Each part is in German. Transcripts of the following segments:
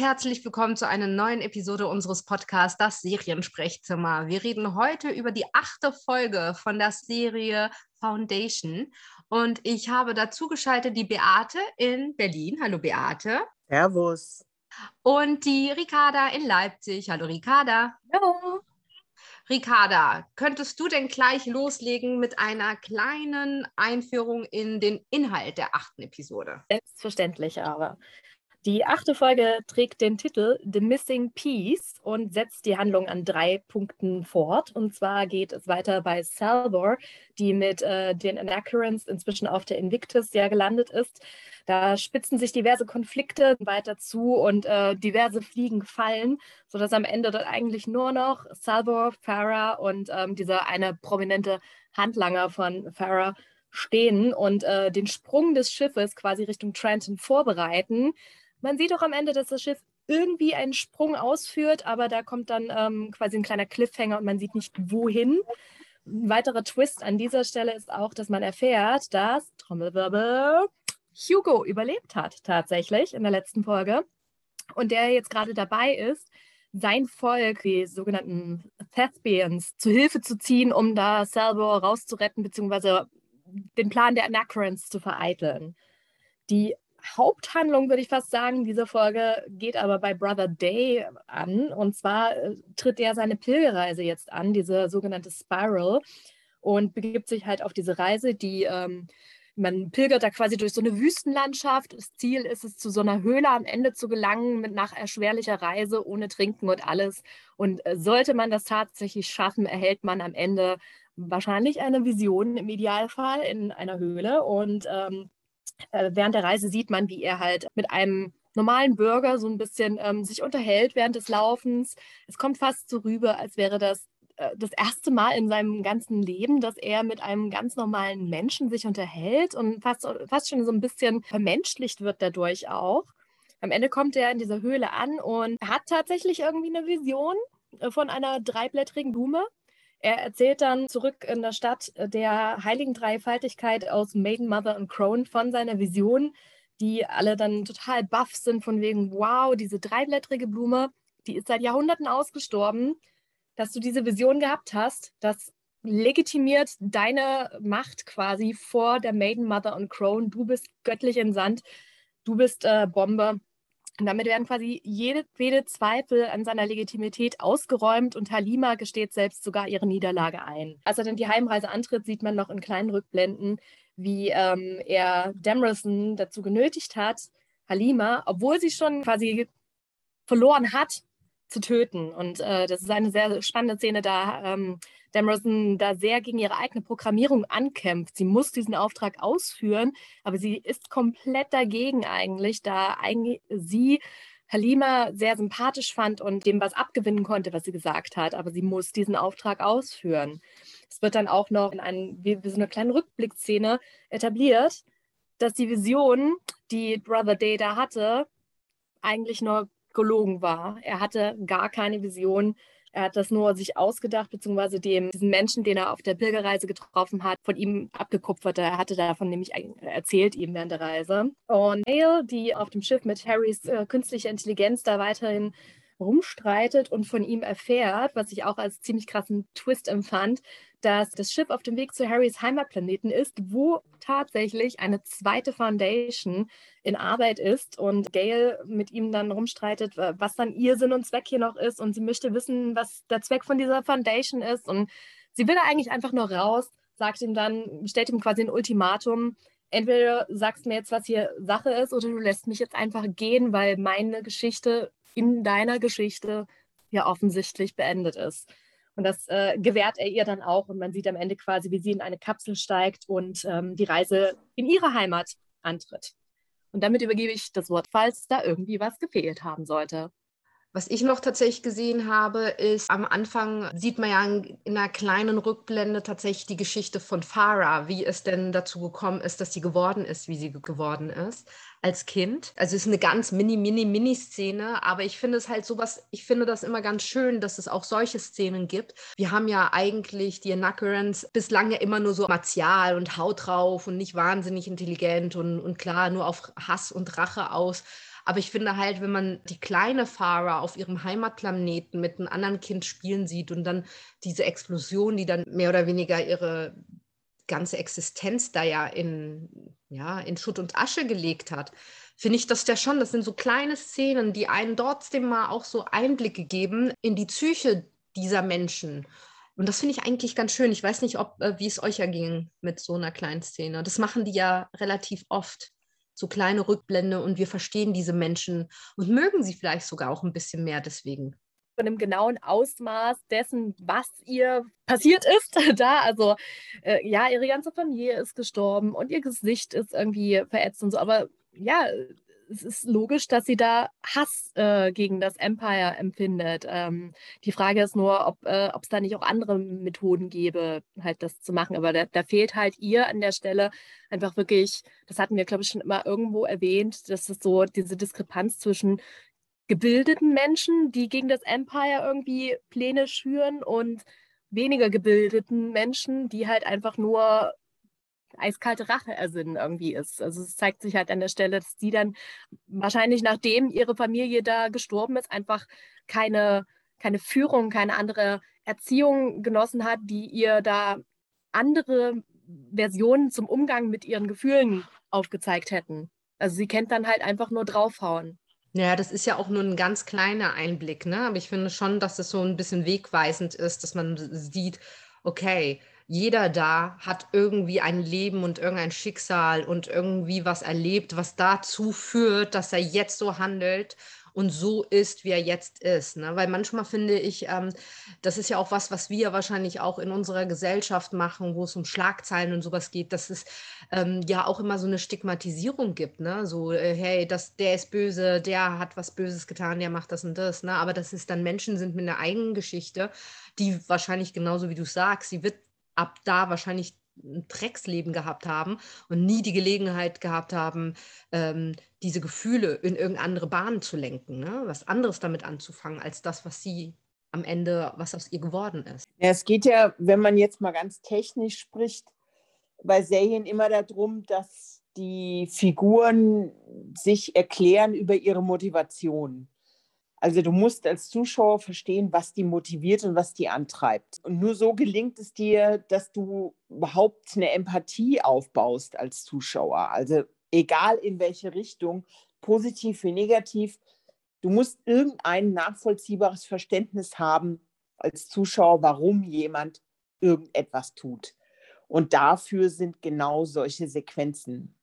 herzlich willkommen zu einer neuen Episode unseres Podcasts, das Seriensprechzimmer. Wir reden heute über die achte Folge von der Serie Foundation. Und ich habe dazu geschaltet die Beate in Berlin. Hallo Beate. Servus. Und die Ricarda in Leipzig. Hallo Ricarda. Hallo. Ricarda, könntest du denn gleich loslegen mit einer kleinen Einführung in den Inhalt der achten Episode? Selbstverständlich aber. Die achte Folge trägt den Titel The Missing Piece und setzt die Handlung an drei Punkten fort. Und zwar geht es weiter bei Salvor, die mit äh, den Anacrons inzwischen auf der Invictus ja gelandet ist. Da spitzen sich diverse Konflikte weiter zu und äh, diverse Fliegen fallen, sodass am Ende dort eigentlich nur noch Salvor, Farah und ähm, dieser eine prominente Handlanger von Farah stehen und äh, den Sprung des Schiffes quasi Richtung Trenton vorbereiten. Man sieht auch am Ende, dass das Schiff irgendwie einen Sprung ausführt, aber da kommt dann ähm, quasi ein kleiner Cliffhanger und man sieht nicht wohin. Ein weiterer Twist an dieser Stelle ist auch, dass man erfährt, dass Trommelwirbel Hugo überlebt hat tatsächlich in der letzten Folge und der jetzt gerade dabei ist, sein Volk, die sogenannten Thespians, zu Hilfe zu ziehen, um da Salvo rauszuretten, beziehungsweise den Plan der Anacrons zu vereiteln. Die Haupthandlung, würde ich fast sagen, dieser Folge geht aber bei Brother Day an. Und zwar äh, tritt er seine Pilgerreise jetzt an, diese sogenannte Spiral, und begibt sich halt auf diese Reise, die ähm, man pilgert da quasi durch so eine Wüstenlandschaft. Das Ziel ist es, zu so einer Höhle am Ende zu gelangen, mit nach erschwerlicher Reise, ohne Trinken und alles. Und äh, sollte man das tatsächlich schaffen, erhält man am Ende wahrscheinlich eine Vision im Idealfall in einer Höhle. Und ähm, äh, während der Reise sieht man, wie er halt mit einem normalen Bürger so ein bisschen ähm, sich unterhält während des Laufens. Es kommt fast so rüber, als wäre das äh, das erste Mal in seinem ganzen Leben, dass er mit einem ganz normalen Menschen sich unterhält und fast, fast schon so ein bisschen vermenschlicht wird dadurch auch. Am Ende kommt er in dieser Höhle an und hat tatsächlich irgendwie eine Vision äh, von einer dreiblättrigen Blume, er erzählt dann zurück in der Stadt der heiligen Dreifaltigkeit aus Maiden, Mother und Crone von seiner Vision, die alle dann total baff sind von wegen, wow, diese dreiblättrige Blume, die ist seit Jahrhunderten ausgestorben, dass du diese Vision gehabt hast, das legitimiert deine Macht quasi vor der Maiden, Mother und Crone. Du bist göttlich entsandt, du bist äh, Bombe und damit werden quasi jede, jede Zweifel an seiner Legitimität ausgeräumt und Halima gesteht selbst sogar ihre Niederlage ein. Als er dann die Heimreise antritt, sieht man noch in kleinen Rückblenden, wie ähm, er Demerson dazu genötigt hat, Halima, obwohl sie schon quasi verloren hat, zu töten. Und äh, das ist eine sehr spannende Szene, da ähm, Demerson da sehr gegen ihre eigene Programmierung ankämpft. Sie muss diesen Auftrag ausführen, aber sie ist komplett dagegen eigentlich, da eigentlich sie Halima sehr sympathisch fand und dem was abgewinnen konnte, was sie gesagt hat. Aber sie muss diesen Auftrag ausführen. Es wird dann auch noch in einem, wie, so eine kleine Rückblickszene etabliert, dass die Vision, die Brother Day da hatte, eigentlich nur gelogen war. Er hatte gar keine Vision. Er hat das nur sich ausgedacht, beziehungsweise dem, diesen Menschen, den er auf der Pilgerreise getroffen hat, von ihm abgekupfert. Er hatte davon nämlich erzählt, ihm während der Reise. Und Hale, die auf dem Schiff mit Harrys äh, künstlicher Intelligenz da weiterhin rumstreitet und von ihm erfährt, was ich auch als ziemlich krassen Twist empfand, dass das Schiff auf dem Weg zu Harrys Heimatplaneten ist, wo tatsächlich eine zweite Foundation in Arbeit ist und Gail mit ihm dann rumstreitet, was dann ihr Sinn und Zweck hier noch ist. Und sie möchte wissen, was der Zweck von dieser Foundation ist. Und sie will da eigentlich einfach nur raus, sagt ihm dann, stellt ihm quasi ein Ultimatum, entweder sagst mir jetzt, was hier Sache ist oder du lässt mich jetzt einfach gehen, weil meine Geschichte in deiner Geschichte ja offensichtlich beendet ist. Und das äh, gewährt er ihr dann auch. Und man sieht am Ende quasi, wie sie in eine Kapsel steigt und ähm, die Reise in ihre Heimat antritt. Und damit übergebe ich das Wort, falls da irgendwie was gefehlt haben sollte. Was ich noch tatsächlich gesehen habe, ist, am Anfang sieht man ja in einer kleinen Rückblende tatsächlich die Geschichte von Farah, wie es denn dazu gekommen ist, dass sie geworden ist, wie sie geworden ist als Kind. Also es ist eine ganz mini, mini, mini Szene, aber ich finde es halt sowas, ich finde das immer ganz schön, dass es auch solche Szenen gibt. Wir haben ja eigentlich die Anackerons bislang ja immer nur so martial und Haut drauf und nicht wahnsinnig intelligent und, und klar nur auf Hass und Rache aus. Aber ich finde halt, wenn man die kleine Farah auf ihrem Heimatplaneten mit einem anderen Kind spielen sieht und dann diese Explosion, die dann mehr oder weniger ihre ganze Existenz da ja in, ja, in Schutt und Asche gelegt hat, finde ich das ja schon, das sind so kleine Szenen, die einen trotzdem mal auch so Einblicke geben in die Psyche dieser Menschen. Und das finde ich eigentlich ganz schön. Ich weiß nicht, ob, äh, wie es euch erging mit so einer kleinen Szene. Das machen die ja relativ oft. So kleine Rückblende und wir verstehen diese Menschen und mögen sie vielleicht sogar auch ein bisschen mehr deswegen von dem genauen Ausmaß dessen, was ihr passiert ist da. Also äh, ja, ihre ganze Familie ist gestorben und ihr Gesicht ist irgendwie verätzt und so. Aber ja, es ist logisch, dass sie da Hass äh, gegen das Empire empfindet. Ähm, die Frage ist nur, ob äh, es da nicht auch andere Methoden gäbe, halt das zu machen. Aber da, da, fehlt halt ihr an der Stelle einfach wirklich, das hatten wir, glaube ich, schon immer irgendwo erwähnt, dass es so diese Diskrepanz zwischen gebildeten Menschen, die gegen das Empire irgendwie Pläne schüren und weniger gebildeten Menschen, die halt einfach nur eiskalte Rache ersinnen irgendwie ist. Also es zeigt sich halt an der Stelle, dass die dann wahrscheinlich nachdem ihre Familie da gestorben ist, einfach keine, keine Führung, keine andere Erziehung genossen hat, die ihr da andere Versionen zum Umgang mit ihren Gefühlen aufgezeigt hätten. Also sie kennt dann halt einfach nur draufhauen. Ja, das ist ja auch nur ein ganz kleiner Einblick, ne? Aber ich finde schon, dass es so ein bisschen wegweisend ist, dass man sieht, okay, jeder da hat irgendwie ein Leben und irgendein Schicksal und irgendwie was erlebt, was dazu führt, dass er jetzt so handelt und so ist, wie er jetzt ist. Ne? Weil manchmal finde ich, ähm, das ist ja auch was, was wir wahrscheinlich auch in unserer Gesellschaft machen, wo es um Schlagzeilen und sowas geht, dass es ähm, ja auch immer so eine Stigmatisierung gibt. Ne? So, äh, hey, das, der ist böse, der hat was Böses getan, der macht das und das. Ne? Aber dass es dann Menschen sind mit einer eigenen Geschichte, die wahrscheinlich genauso wie du sagst, sie wird ab da wahrscheinlich ein Drecksleben gehabt haben und nie die Gelegenheit gehabt haben, ähm, diese Gefühle in irgendeine andere Bahnen zu lenken, ne? was anderes damit anzufangen, als das, was sie am Ende, was aus ihr geworden ist. Ja, es geht ja, wenn man jetzt mal ganz technisch spricht, bei Serien immer darum, dass die Figuren sich erklären über ihre Motivation. Also du musst als Zuschauer verstehen, was die motiviert und was die antreibt. Und nur so gelingt es dir, dass du überhaupt eine Empathie aufbaust als Zuschauer. Also egal in welche Richtung, positiv wie negativ, du musst irgendein nachvollziehbares Verständnis haben als Zuschauer, warum jemand irgendetwas tut. Und dafür sind genau solche Sequenzen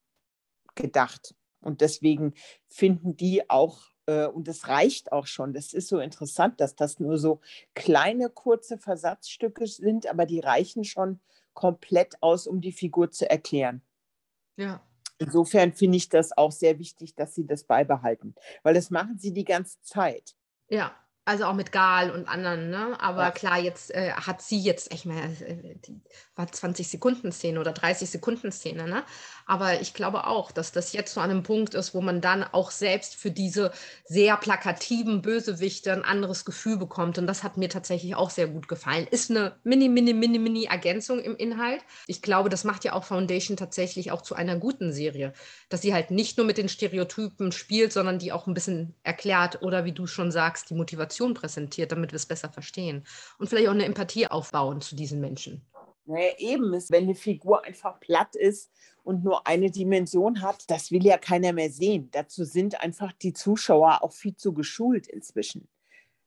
gedacht. Und deswegen finden die auch und es reicht auch schon. Das ist so interessant, dass das nur so kleine, kurze Versatzstücke sind, aber die reichen schon komplett aus, um die Figur zu erklären. Ja. Insofern finde ich das auch sehr wichtig, dass sie das beibehalten, weil das machen sie die ganze Zeit. Ja, also auch mit Gal und anderen, ne? Aber ja. klar, jetzt äh, hat sie jetzt, ich meine, äh, die war 20 Sekunden Szene oder 30 Sekunden Szene, ne? Aber ich glaube auch, dass das jetzt so an einem Punkt ist, wo man dann auch selbst für diese sehr plakativen Bösewichte ein anderes Gefühl bekommt. Und das hat mir tatsächlich auch sehr gut gefallen. Ist eine mini, mini, mini, mini Ergänzung im Inhalt. Ich glaube, das macht ja auch Foundation tatsächlich auch zu einer guten Serie, dass sie halt nicht nur mit den Stereotypen spielt, sondern die auch ein bisschen erklärt oder wie du schon sagst, die Motivation Situation präsentiert, damit wir es besser verstehen. Und vielleicht auch eine Empathie aufbauen zu diesen Menschen. Naja, eben ist, wenn eine Figur einfach platt ist und nur eine Dimension hat, das will ja keiner mehr sehen. Dazu sind einfach die Zuschauer auch viel zu geschult inzwischen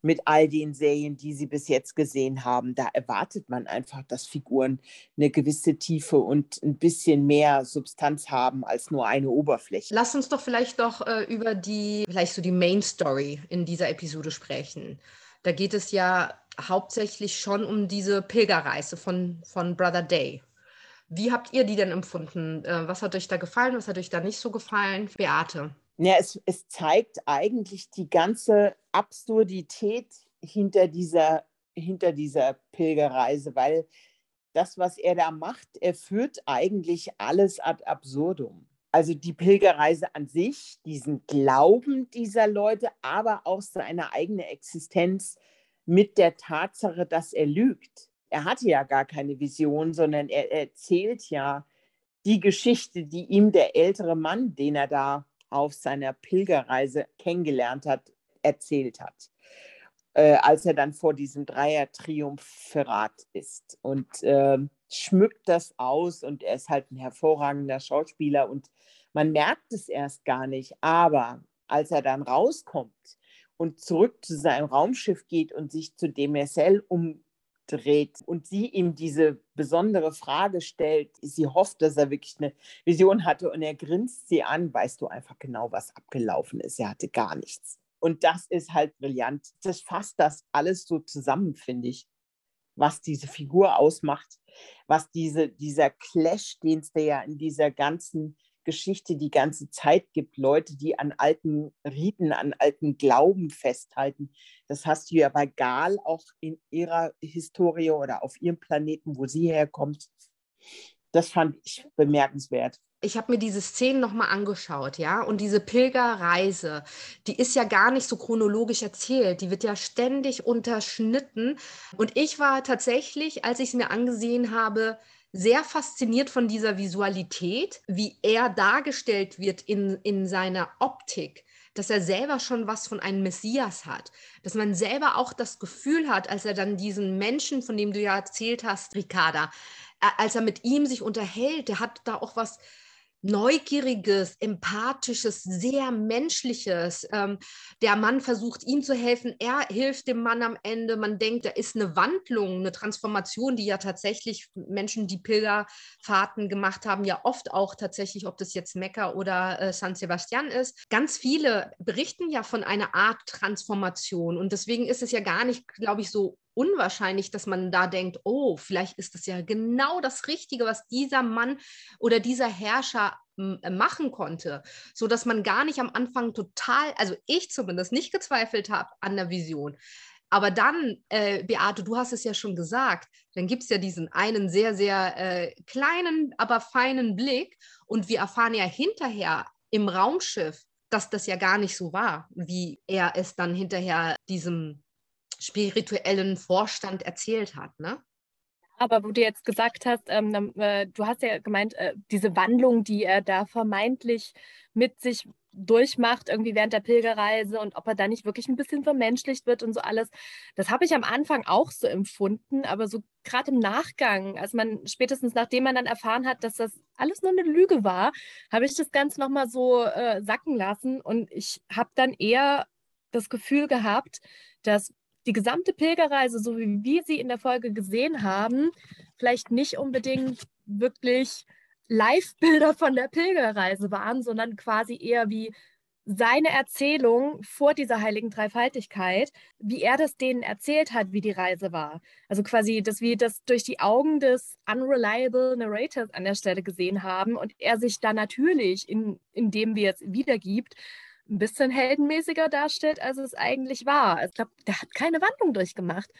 mit all den Serien, die sie bis jetzt gesehen haben. Da erwartet man einfach, dass Figuren eine gewisse Tiefe und ein bisschen mehr Substanz haben als nur eine Oberfläche. Lass uns doch vielleicht doch äh, über die, vielleicht so die Main Story in dieser Episode sprechen. Da geht es ja hauptsächlich schon um diese Pilgerreise von, von Brother Day. Wie habt ihr die denn empfunden? Äh, was hat euch da gefallen? Was hat euch da nicht so gefallen? Beate. Ja, es, es zeigt eigentlich die ganze Absurdität hinter dieser, hinter dieser Pilgerreise, weil das, was er da macht, er führt eigentlich alles ad absurdum. Also die Pilgerreise an sich, diesen Glauben dieser Leute, aber auch seine eigene Existenz mit der Tatsache, dass er lügt. Er hatte ja gar keine Vision, sondern er erzählt ja die Geschichte, die ihm der ältere Mann, den er da auf seiner Pilgerreise kennengelernt hat, erzählt hat, äh, als er dann vor diesem Dreier-Triumphirat ist. Und äh, schmückt das aus und er ist halt ein hervorragender Schauspieler und man merkt es erst gar nicht, aber als er dann rauskommt und zurück zu seinem Raumschiff geht und sich zu Demercel umdreht und sie ihm diese besondere Frage stellt, sie hofft, dass er wirklich eine Vision hatte und er grinst sie an, weißt du einfach genau, was abgelaufen ist. Er hatte gar nichts. Und das ist halt brillant. Das fasst das alles so zusammen, finde ich, was diese Figur ausmacht, was diese, dieser Clash, den es ja in dieser ganzen Geschichte die ganze Zeit gibt, Leute, die an alten Riten, an alten Glauben festhalten. Das hast du ja bei Gal auch in ihrer Historie oder auf ihrem Planeten, wo sie herkommt. Das fand ich bemerkenswert. Ich habe mir diese Szenen nochmal angeschaut, ja, und diese Pilgerreise, die ist ja gar nicht so chronologisch erzählt, die wird ja ständig unterschnitten. Und ich war tatsächlich, als ich es mir angesehen habe, sehr fasziniert von dieser Visualität, wie er dargestellt wird in, in seiner Optik dass er selber schon was von einem Messias hat, dass man selber auch das Gefühl hat, als er dann diesen Menschen, von dem du ja erzählt hast, Ricarda, als er mit ihm sich unterhält, der hat da auch was neugieriges, empathisches, sehr menschliches. Ähm, der Mann versucht ihm zu helfen, er hilft dem Mann am Ende. Man denkt, da ist eine Wandlung, eine Transformation, die ja tatsächlich Menschen, die Pilgerfahrten gemacht haben, ja oft auch tatsächlich, ob das jetzt Mekka oder äh, San Sebastian ist. Ganz viele berichten ja von einer Art Transformation und deswegen ist es ja gar nicht, glaube ich, so unwahrscheinlich, dass man da denkt, oh, vielleicht ist das ja genau das Richtige, was dieser Mann oder dieser Herrscher äh, machen konnte, so dass man gar nicht am Anfang total, also ich zumindest nicht gezweifelt habe an der Vision. Aber dann, äh, Beate, du hast es ja schon gesagt, dann gibt es ja diesen einen sehr, sehr äh, kleinen, aber feinen Blick und wir erfahren ja hinterher im Raumschiff, dass das ja gar nicht so war, wie er es dann hinterher diesem spirituellen Vorstand erzählt hat, ne? Aber wo du jetzt gesagt hast, ähm, äh, du hast ja gemeint, äh, diese Wandlung, die er da vermeintlich mit sich durchmacht, irgendwie während der Pilgerreise und ob er da nicht wirklich ein bisschen vermenschlicht wird und so alles. Das habe ich am Anfang auch so empfunden, aber so gerade im Nachgang, als man spätestens nachdem man dann erfahren hat, dass das alles nur eine Lüge war, habe ich das Ganze nochmal so äh, sacken lassen und ich habe dann eher das Gefühl gehabt, dass die gesamte Pilgerreise, so wie wir sie in der Folge gesehen haben, vielleicht nicht unbedingt wirklich Live-Bilder von der Pilgerreise waren, sondern quasi eher wie seine Erzählung vor dieser heiligen Dreifaltigkeit, wie er das denen erzählt hat, wie die Reise war. Also quasi, dass wir das durch die Augen des unreliable Narrators an der Stelle gesehen haben und er sich da natürlich, in, indem wir es wiedergibt, ein bisschen heldenmäßiger darstellt, als es eigentlich war. Also ich glaube, der hat keine Wandlung durchgemacht.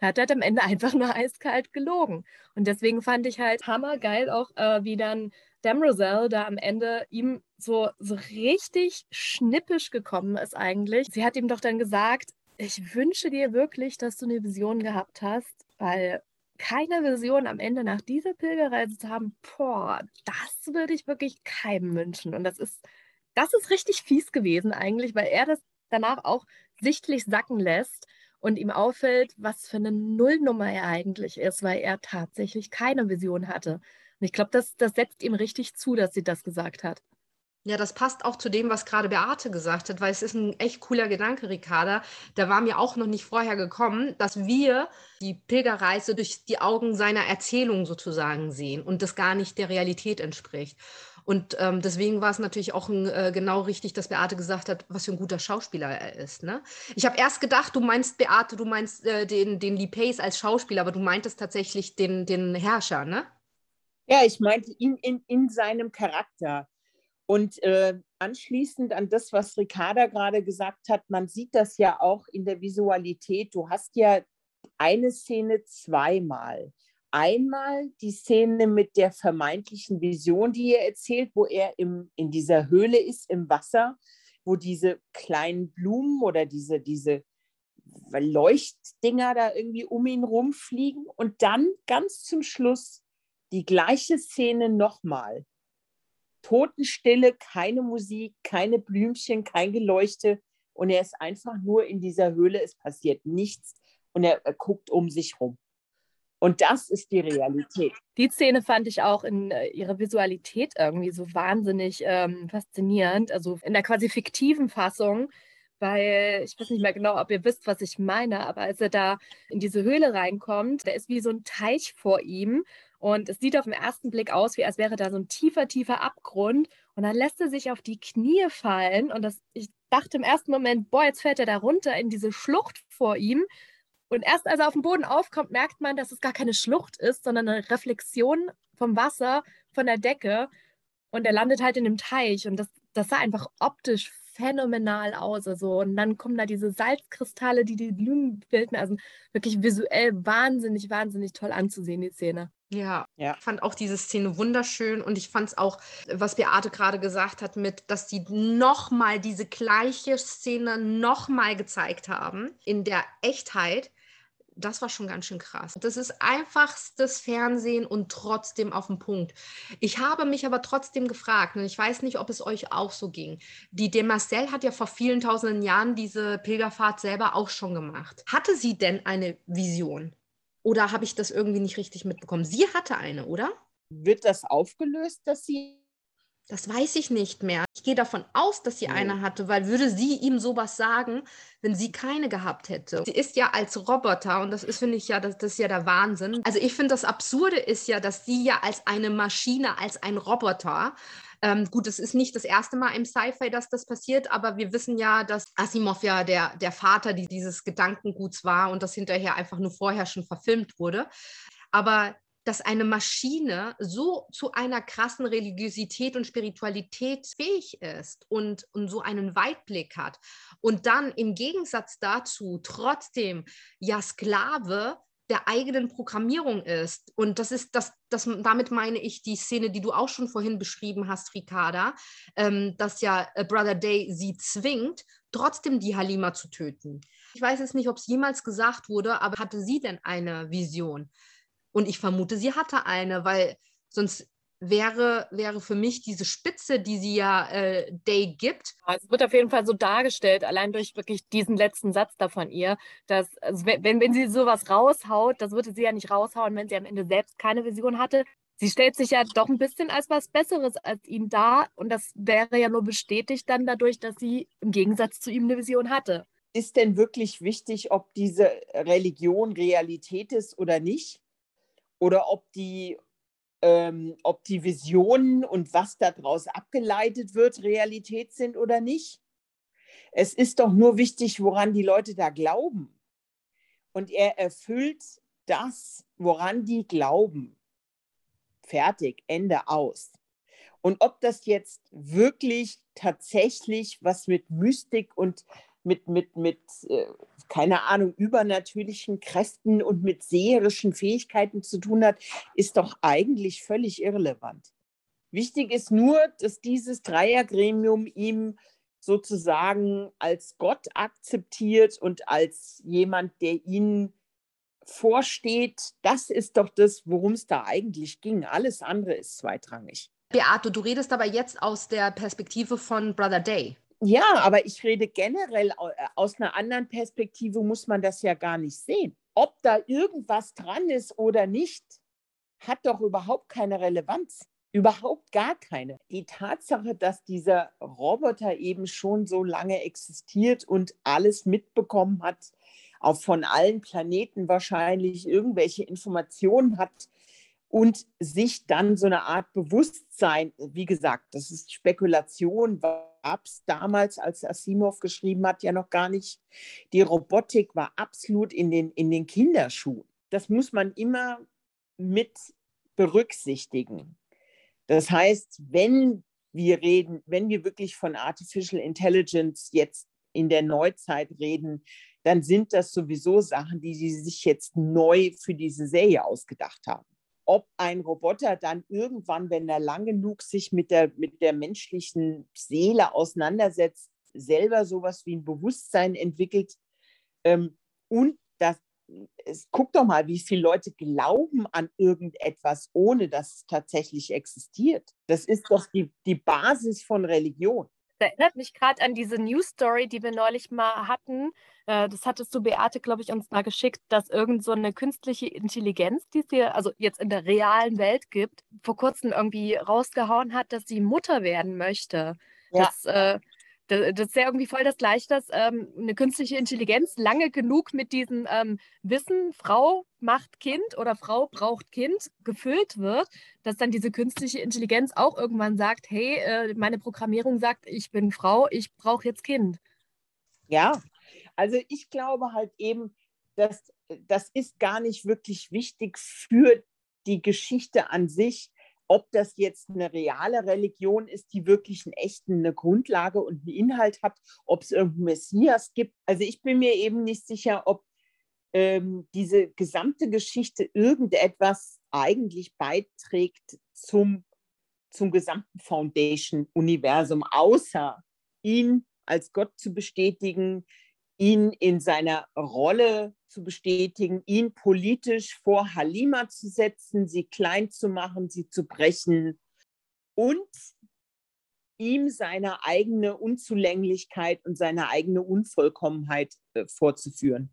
Der hat halt am Ende einfach nur eiskalt gelogen. Und deswegen fand ich halt hammergeil auch, äh, wie dann Damrosel da am Ende ihm so, so richtig schnippisch gekommen ist eigentlich. Sie hat ihm doch dann gesagt, ich wünsche dir wirklich, dass du eine Vision gehabt hast, weil keine Vision am Ende nach dieser Pilgerreise zu haben, boah, das würde ich wirklich keinem wünschen. Und das ist das ist richtig fies gewesen eigentlich, weil er das danach auch sichtlich sacken lässt und ihm auffällt, was für eine Nullnummer er eigentlich ist, weil er tatsächlich keine Vision hatte. Und ich glaube, das, das setzt ihm richtig zu, dass sie das gesagt hat. Ja, das passt auch zu dem, was gerade Beate gesagt hat, weil es ist ein echt cooler Gedanke, Ricarda. Der war mir auch noch nicht vorher gekommen, dass wir die Pilgerreise durch die Augen seiner Erzählung sozusagen sehen und das gar nicht der Realität entspricht. Und ähm, deswegen war es natürlich auch ein, äh, genau richtig, dass Beate gesagt hat, was für ein guter Schauspieler er ist. Ne? Ich habe erst gedacht, du meinst Beate, du meinst äh, den, den Lee Pace als Schauspieler, aber du meintest tatsächlich den, den Herrscher, ne? Ja, ich meinte ihn in, in seinem Charakter. Und äh, anschließend an das, was Ricarda gerade gesagt hat, man sieht das ja auch in der Visualität. Du hast ja eine Szene zweimal einmal die Szene mit der vermeintlichen Vision, die er erzählt, wo er im, in dieser Höhle ist, im Wasser, wo diese kleinen Blumen oder diese, diese Leuchtdinger da irgendwie um ihn rumfliegen. Und dann ganz zum Schluss die gleiche Szene nochmal. Totenstille, keine Musik, keine Blümchen, kein Geleuchte. Und er ist einfach nur in dieser Höhle, es passiert nichts und er, er guckt um sich rum. Und das ist die Realität. Die Szene fand ich auch in äh, ihrer Visualität irgendwie so wahnsinnig ähm, faszinierend. Also in der quasi fiktiven Fassung, weil ich weiß nicht mehr genau, ob ihr wisst, was ich meine, aber als er da in diese Höhle reinkommt, da ist wie so ein Teich vor ihm und es sieht auf den ersten Blick aus, wie als wäre da so ein tiefer, tiefer Abgrund. Und dann lässt er sich auf die Knie fallen. Und das, ich dachte im ersten Moment, boah, jetzt fällt er da runter in diese Schlucht vor ihm. Und erst als er auf dem Boden aufkommt, merkt man, dass es gar keine Schlucht ist, sondern eine Reflexion vom Wasser, von der Decke. Und er landet halt in dem Teich. Und das, das sah einfach optisch phänomenal aus. Also, und dann kommen da diese Salzkristalle, die die Blumen bilden. Also wirklich visuell wahnsinnig, wahnsinnig toll anzusehen, die Szene. Ja, ja, ich fand auch diese Szene wunderschön und ich fand es auch, was Beate gerade gesagt hat, mit, dass die nochmal diese gleiche Szene nochmal gezeigt haben in der Echtheit das war schon ganz schön krass. Das ist einfachstes Fernsehen und trotzdem auf den Punkt. Ich habe mich aber trotzdem gefragt, und ich weiß nicht, ob es euch auch so ging. Die de Marcel hat ja vor vielen tausenden Jahren diese Pilgerfahrt selber auch schon gemacht. Hatte sie denn eine Vision? Oder habe ich das irgendwie nicht richtig mitbekommen? Sie hatte eine, oder? Wird das aufgelöst, dass sie das weiß ich nicht mehr. Ich gehe davon aus, dass sie eine hatte, weil würde sie ihm sowas sagen, wenn sie keine gehabt hätte. Sie ist ja als Roboter und das ist, finde ich ja, das, das ist ja der Wahnsinn. Also ich finde, das Absurde ist ja, dass sie ja als eine Maschine, als ein Roboter ähm, gut, es ist nicht das erste Mal im Sci-Fi, dass das passiert, aber wir wissen ja, dass Asimov ja der, der Vater dieses Gedankenguts war und das hinterher einfach nur vorher schon verfilmt wurde. Aber dass eine Maschine so zu einer krassen Religiosität und Spiritualität fähig ist und, und so einen Weitblick hat und dann im Gegensatz dazu trotzdem ja Sklave der eigenen Programmierung ist. Und das ist das, das, damit meine ich die Szene, die du auch schon vorhin beschrieben hast, Ricarda, ähm, dass ja äh, Brother Day sie zwingt, trotzdem die Halima zu töten. Ich weiß jetzt nicht, ob es jemals gesagt wurde, aber hatte sie denn eine Vision? Und ich vermute, sie hatte eine, weil sonst wäre, wäre für mich diese Spitze, die sie ja äh, Day gibt. Es wird auf jeden Fall so dargestellt, allein durch wirklich diesen letzten Satz da von ihr, dass also wenn, wenn sie sowas raushaut, das würde sie ja nicht raushauen, wenn sie am Ende selbst keine Vision hatte. Sie stellt sich ja doch ein bisschen als was Besseres als ihn dar und das wäre ja nur bestätigt dann dadurch, dass sie im Gegensatz zu ihm eine Vision hatte. Ist denn wirklich wichtig, ob diese Religion Realität ist oder nicht? Oder ob die, ähm, ob die Visionen und was daraus abgeleitet wird, Realität sind oder nicht. Es ist doch nur wichtig, woran die Leute da glauben. Und er erfüllt das, woran die glauben. Fertig, Ende aus. Und ob das jetzt wirklich tatsächlich was mit Mystik und mit, mit, mit äh, keine Ahnung, übernatürlichen Kräften und mit seherischen Fähigkeiten zu tun hat, ist doch eigentlich völlig irrelevant. Wichtig ist nur, dass dieses Dreiergremium ihm sozusagen als Gott akzeptiert und als jemand, der ihnen vorsteht. Das ist doch das, worum es da eigentlich ging. Alles andere ist zweitrangig. Beate, du redest aber jetzt aus der Perspektive von Brother Day. Ja, aber ich rede generell äh, aus einer anderen Perspektive, muss man das ja gar nicht sehen. Ob da irgendwas dran ist oder nicht, hat doch überhaupt keine Relevanz. Überhaupt gar keine. Die Tatsache, dass dieser Roboter eben schon so lange existiert und alles mitbekommen hat, auch von allen Planeten wahrscheinlich irgendwelche Informationen hat, und sich dann so eine Art Bewusstsein, wie gesagt, das ist Spekulation, gab es damals, als Asimov geschrieben hat, ja noch gar nicht. Die Robotik war absolut in den, in den Kinderschuhen. Das muss man immer mit berücksichtigen. Das heißt, wenn wir reden, wenn wir wirklich von Artificial Intelligence jetzt in der Neuzeit reden, dann sind das sowieso Sachen, die sie sich jetzt neu für diese Serie ausgedacht haben ob ein Roboter dann irgendwann, wenn er lang genug sich mit der, mit der menschlichen Seele auseinandersetzt, selber sowas wie ein Bewusstsein entwickelt ähm, und das es, guck doch mal, wie viele Leute glauben an irgendetwas, ohne dass es tatsächlich existiert. Das ist doch die, die Basis von Religion. Das erinnert mich gerade an diese News Story, die wir neulich mal hatten. Äh, das hattest du, Beate, glaube ich, uns mal geschickt, dass irgend so eine künstliche Intelligenz, die es hier also jetzt in der realen Welt gibt, vor kurzem irgendwie rausgehauen hat, dass sie Mutter werden möchte. Ja. Das, äh, das, das, ist ja irgendwie voll das Gleiche, dass ähm, eine künstliche Intelligenz lange genug mit diesem ähm, Wissen, Frau macht Kind oder Frau braucht Kind, gefüllt wird, dass dann diese künstliche Intelligenz auch irgendwann sagt, hey, äh, meine Programmierung sagt, ich bin Frau, ich brauche jetzt Kind. Ja, also ich glaube halt eben, dass das ist gar nicht wirklich wichtig für die Geschichte an sich, ob das jetzt eine reale Religion ist, die wirklich einen echten eine Grundlage und einen Inhalt hat, ob es irgendeinen Messias gibt. Also ich bin mir eben nicht sicher, ob ähm, diese gesamte Geschichte irgendetwas eigentlich beiträgt zum, zum gesamten Foundation-Universum, außer ihn als Gott zu bestätigen, ihn in seiner Rolle zu bestätigen, ihn politisch vor Halima zu setzen, sie klein zu machen, sie zu brechen und ihm seine eigene Unzulänglichkeit und seine eigene Unvollkommenheit äh, vorzuführen.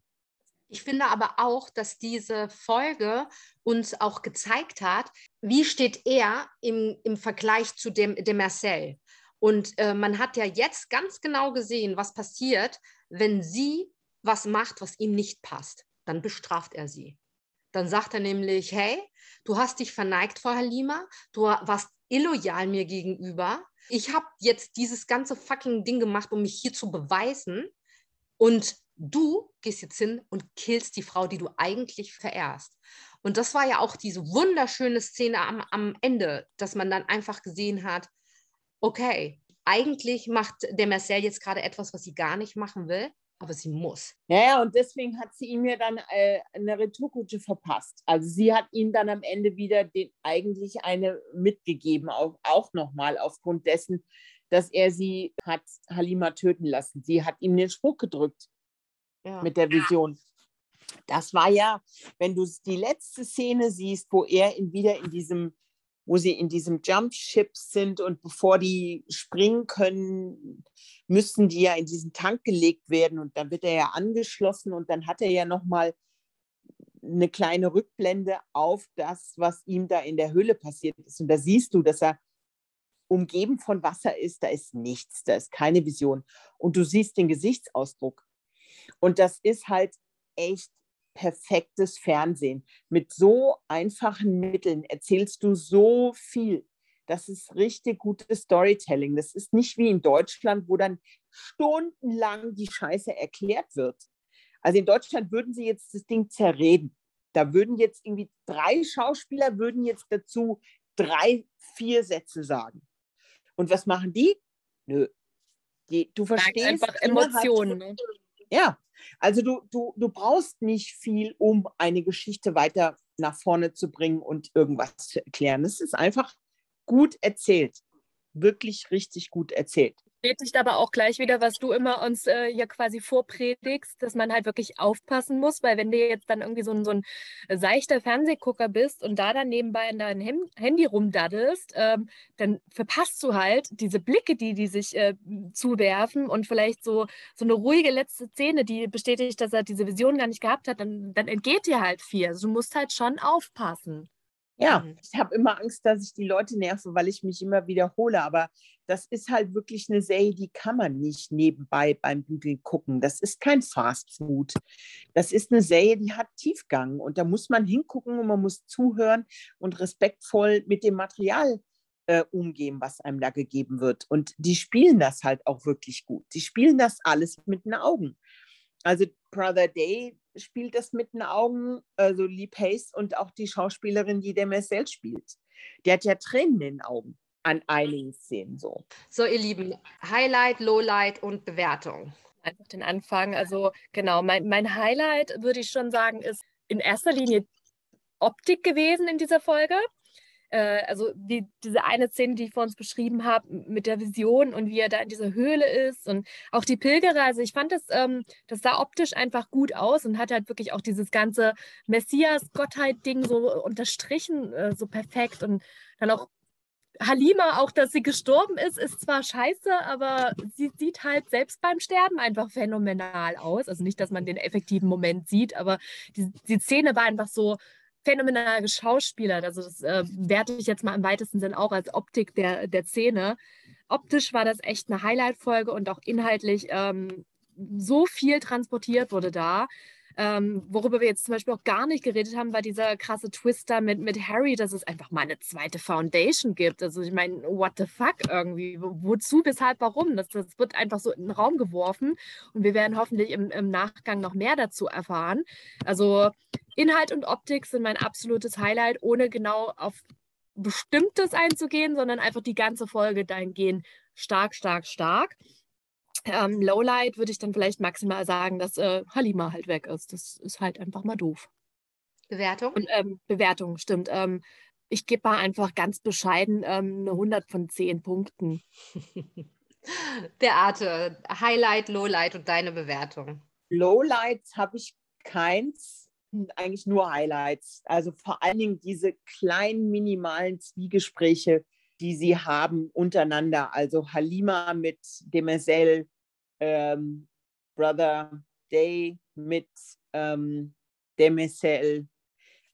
Ich finde aber auch, dass diese Folge uns auch gezeigt hat, wie steht er im, im Vergleich zu dem, dem Marcel. Und äh, man hat ja jetzt ganz genau gesehen, was passiert, wenn sie was macht, was ihm nicht passt. Dann bestraft er sie. Dann sagt er nämlich, hey, du hast dich verneigt vor Halima, du warst illoyal mir gegenüber. Ich habe jetzt dieses ganze fucking Ding gemacht, um mich hier zu beweisen. Und du gehst jetzt hin und killst die Frau, die du eigentlich verehrst. Und das war ja auch diese wunderschöne Szene am, am Ende, dass man dann einfach gesehen hat, okay, eigentlich macht der Marcel jetzt gerade etwas, was sie gar nicht machen will, aber sie muss. Ja, und deswegen hat sie ihm ja dann äh, eine Retourkutsche verpasst. Also sie hat ihm dann am Ende wieder den, eigentlich eine mitgegeben, auch, auch nochmal aufgrund dessen, dass er sie hat Halima töten lassen. Sie hat ihm den Spruch gedrückt ja. mit der Vision. Das war ja, wenn du die letzte Szene siehst, wo er ihn wieder in diesem wo sie in diesem Jumpship sind und bevor die springen können, müssen die ja in diesen Tank gelegt werden und dann wird er ja angeschlossen und dann hat er ja noch mal eine kleine Rückblende auf das, was ihm da in der Höhle passiert ist und da siehst du, dass er umgeben von Wasser ist, da ist nichts, da ist keine Vision und du siehst den Gesichtsausdruck und das ist halt echt perfektes Fernsehen. Mit so einfachen Mitteln erzählst du so viel. Das ist richtig gutes Storytelling. Das ist nicht wie in Deutschland, wo dann stundenlang die Scheiße erklärt wird. Also in Deutschland würden sie jetzt das Ding zerreden. Da würden jetzt irgendwie drei Schauspieler würden jetzt dazu drei, vier Sätze sagen. Und was machen die? Nö. Die, du verstehst einfach Emotionen. Ne? Ja, also du, du, du brauchst nicht viel, um eine Geschichte weiter nach vorne zu bringen und irgendwas zu erklären. Es ist einfach gut erzählt, wirklich richtig gut erzählt bestätigt aber auch gleich wieder, was du immer uns äh, hier quasi vorpredigst, dass man halt wirklich aufpassen muss, weil wenn du jetzt dann irgendwie so ein, so ein seichter Fernsehgucker bist und da dann nebenbei in deinem Handy rumdaddelst, ähm, dann verpasst du halt diese Blicke, die die sich äh, zuwerfen und vielleicht so, so eine ruhige letzte Szene, die bestätigt, dass er diese Vision gar nicht gehabt hat, dann, dann entgeht dir halt viel. Also du musst halt schon aufpassen. Ja, mhm. ich habe immer Angst, dass ich die Leute nerve, weil ich mich immer wiederhole. Aber das ist halt wirklich eine Serie, die kann man nicht nebenbei beim Bügeln gucken. Das ist kein Fast Food. Das ist eine Serie, die hat Tiefgang und da muss man hingucken und man muss zuhören und respektvoll mit dem Material äh, umgehen, was einem da gegeben wird. Und die spielen das halt auch wirklich gut. Die spielen das alles mit den Augen. Also Brother Day spielt das mit den Augen, also Lee Pace und auch die Schauspielerin, die der Marcel spielt. Die hat ja Tränen in den Augen an einigen Szenen so. So, ihr Lieben, Highlight, Lowlight und Bewertung. Einfach den Anfang. Also genau, mein, mein Highlight würde ich schon sagen, ist in erster Linie Optik gewesen in dieser Folge. Äh, also die, diese eine Szene, die ich vor uns beschrieben habe, mit der Vision und wie er da in dieser Höhle ist und auch die Pilgerer. Also ich fand das, ähm, das sah optisch einfach gut aus und hat halt wirklich auch dieses ganze Messias-Gottheit-Ding so unterstrichen, äh, so perfekt und dann auch Halima, auch dass sie gestorben ist, ist zwar scheiße, aber sie sieht halt selbst beim Sterben einfach phänomenal aus. Also nicht, dass man den effektiven Moment sieht, aber die, die Szene war einfach so phänomenal geschauspielert. Also das äh, werte ich jetzt mal im weitesten Sinn auch als Optik der, der Szene. Optisch war das echt eine Highlight-Folge und auch inhaltlich ähm, so viel transportiert wurde da. Ähm, worüber wir jetzt zum Beispiel auch gar nicht geredet haben, war dieser krasse Twister mit, mit Harry, dass es einfach mal eine zweite Foundation gibt. Also ich meine, what the fuck irgendwie? Wozu, weshalb, warum? Das, das wird einfach so in den Raum geworfen und wir werden hoffentlich im, im Nachgang noch mehr dazu erfahren. Also Inhalt und Optik sind mein absolutes Highlight, ohne genau auf Bestimmtes einzugehen, sondern einfach die ganze Folge dahingehend stark, stark, stark. Ähm, Lowlight würde ich dann vielleicht maximal sagen, dass äh, Halima halt weg ist. Das ist halt einfach mal doof. Bewertung? Und, ähm, Bewertung, stimmt. Ähm, ich gebe mal einfach ganz bescheiden ähm, eine 100 von 10 Punkten. Beate, Highlight, Lowlight und deine Bewertung. Lowlights habe ich keins, eigentlich nur Highlights. Also vor allen Dingen diese kleinen, minimalen Zwiegespräche, die sie haben untereinander. Also Halima mit Demerzel, ähm, Brother Day mit ähm, Demerzel.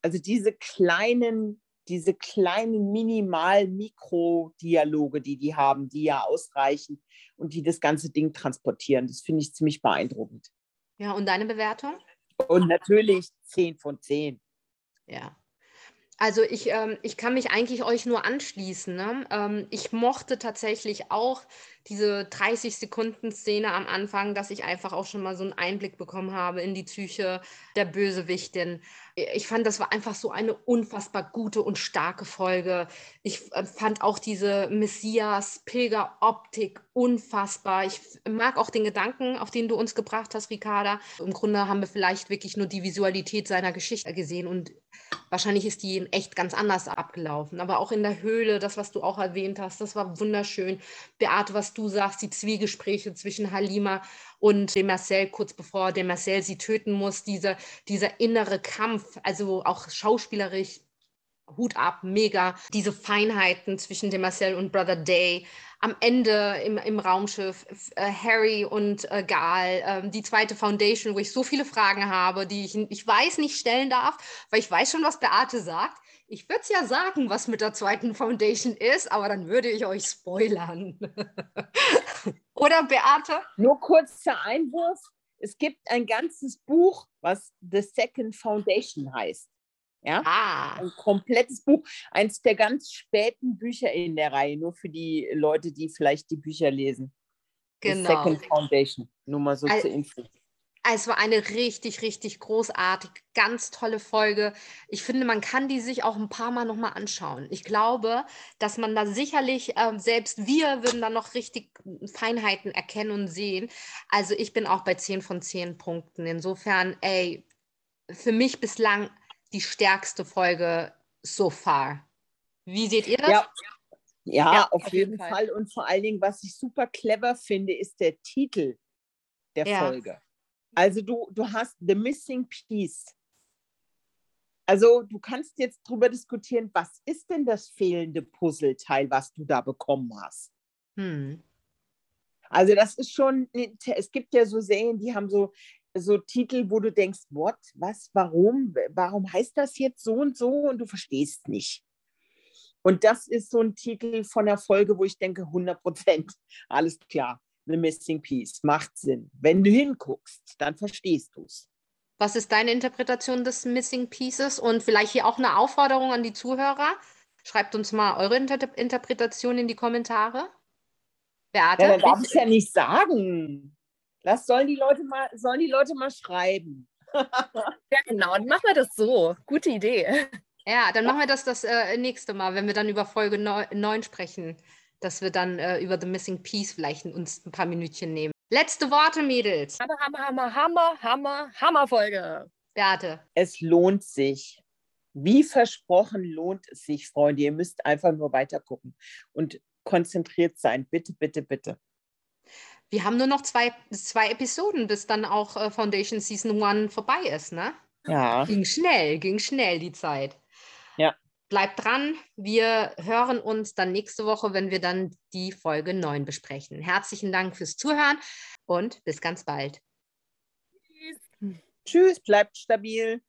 Also diese kleinen, diese kleinen Minimal-Mikro-Dialoge, die die haben, die ja ausreichen und die das ganze Ding transportieren. Das finde ich ziemlich beeindruckend. Ja, und deine Bewertung? Und natürlich 10 von 10. Ja, also ich, ähm, ich kann mich eigentlich euch nur anschließen. Ne? Ähm, ich mochte tatsächlich auch diese 30 Sekunden Szene am Anfang, dass ich einfach auch schon mal so einen Einblick bekommen habe in die Psyche der Bösewichtin. Ich fand, das war einfach so eine unfassbar gute und starke Folge. Ich äh, fand auch diese Messias-Pilger-Optik unfassbar. Ich mag auch den Gedanken, auf den du uns gebracht hast, Ricarda. Im Grunde haben wir vielleicht wirklich nur die Visualität seiner Geschichte gesehen und wahrscheinlich ist die echt ganz anders abgelaufen. Aber auch in der Höhle, das, was du auch erwähnt hast, das war wunderschön. Beate, was du sagst, die Zwiegespräche zwischen Halima und dem Marcel, kurz bevor der Marcel sie töten muss, diese, dieser innere Kampf, also auch schauspielerisch, Hut ab, mega. Diese Feinheiten zwischen dem Marcel und Brother Day. Am Ende im, im Raumschiff äh, Harry und äh, Gal, äh, die zweite Foundation, wo ich so viele Fragen habe, die ich, ich weiß nicht stellen darf, weil ich weiß schon, was Beate sagt. Ich würde es ja sagen, was mit der zweiten Foundation ist, aber dann würde ich euch spoilern. Oder Beate? Nur kurzer Einwurf. Es gibt ein ganzes Buch, was The Second Foundation heißt. Ja? Ah. Ein komplettes Buch. Eins der ganz späten Bücher in der Reihe, nur für die Leute, die vielleicht die Bücher lesen. Genau. The Second Foundation. Nur mal so Al zur Info. Es war eine richtig, richtig großartig, ganz tolle Folge. Ich finde, man kann die sich auch ein paar Mal nochmal anschauen. Ich glaube, dass man da sicherlich, äh, selbst wir würden da noch richtig Feinheiten erkennen und sehen. Also ich bin auch bei 10 von 10 Punkten. Insofern, ey, für mich bislang die stärkste Folge so far. Wie seht ihr das? Ja, ja, Ja, auf, auf jeden jeden Fall. Fall. Und vor allen Dingen, was ich super clever finde, ist der Titel der Ja. Folge. Also du, du hast The Missing Piece. Also du kannst jetzt darüber diskutieren, was ist denn das fehlende Puzzleteil, was du da bekommen hast? Hm. Also das ist schon, es gibt ja so Serien, die haben so, so Titel, wo du denkst, what, was, warum, warum heißt das jetzt so und so und du verstehst nicht. Und das ist so ein Titel von der Folge, wo ich denke, 100 Prozent, alles klar, The Missing Piece, macht Sinn. Wenn du hinguckst, dann verstehst du es. Was ist deine Interpretation des Missing Pieces? Und vielleicht hier auch eine Aufforderung an die Zuhörer. Schreibt uns mal eure Inter Interpretation in die Kommentare. Beate? Ja, dann darf ich es ja nicht sagen. Das sollen die Leute mal, sollen die Leute mal schreiben. Ja, genau. Dann machen wir das so. Gute Idee. Ja, dann machen wir das das äh, nächste Mal, wenn wir dann über Folge 9 sprechen, dass wir dann äh, über The Missing Piece vielleicht uns ein paar Minütchen nehmen. Letzte Worte, Mädels. Hammer, Hammer, Hammer, Hammer, Hammer, Hammer Folge. Beate. Es lohnt sich. Wie versprochen lohnt es sich, Freunde. Ihr müsst einfach nur weiter gucken und konzentriert sein. Bitte, bitte, bitte. Wir haben nur noch zwei, zwei Episoden, bis dann auch äh, Foundation Season 1 vorbei ist, ne? Ja. Ging schnell, ging schnell die Zeit. Ja. Bleibt dran. Wir hören uns dann nächste Woche, wenn wir dann die Folge 9 besprechen. Herzlichen Dank fürs Zuhören und bis ganz bald. Tschüss, bleibt stabil.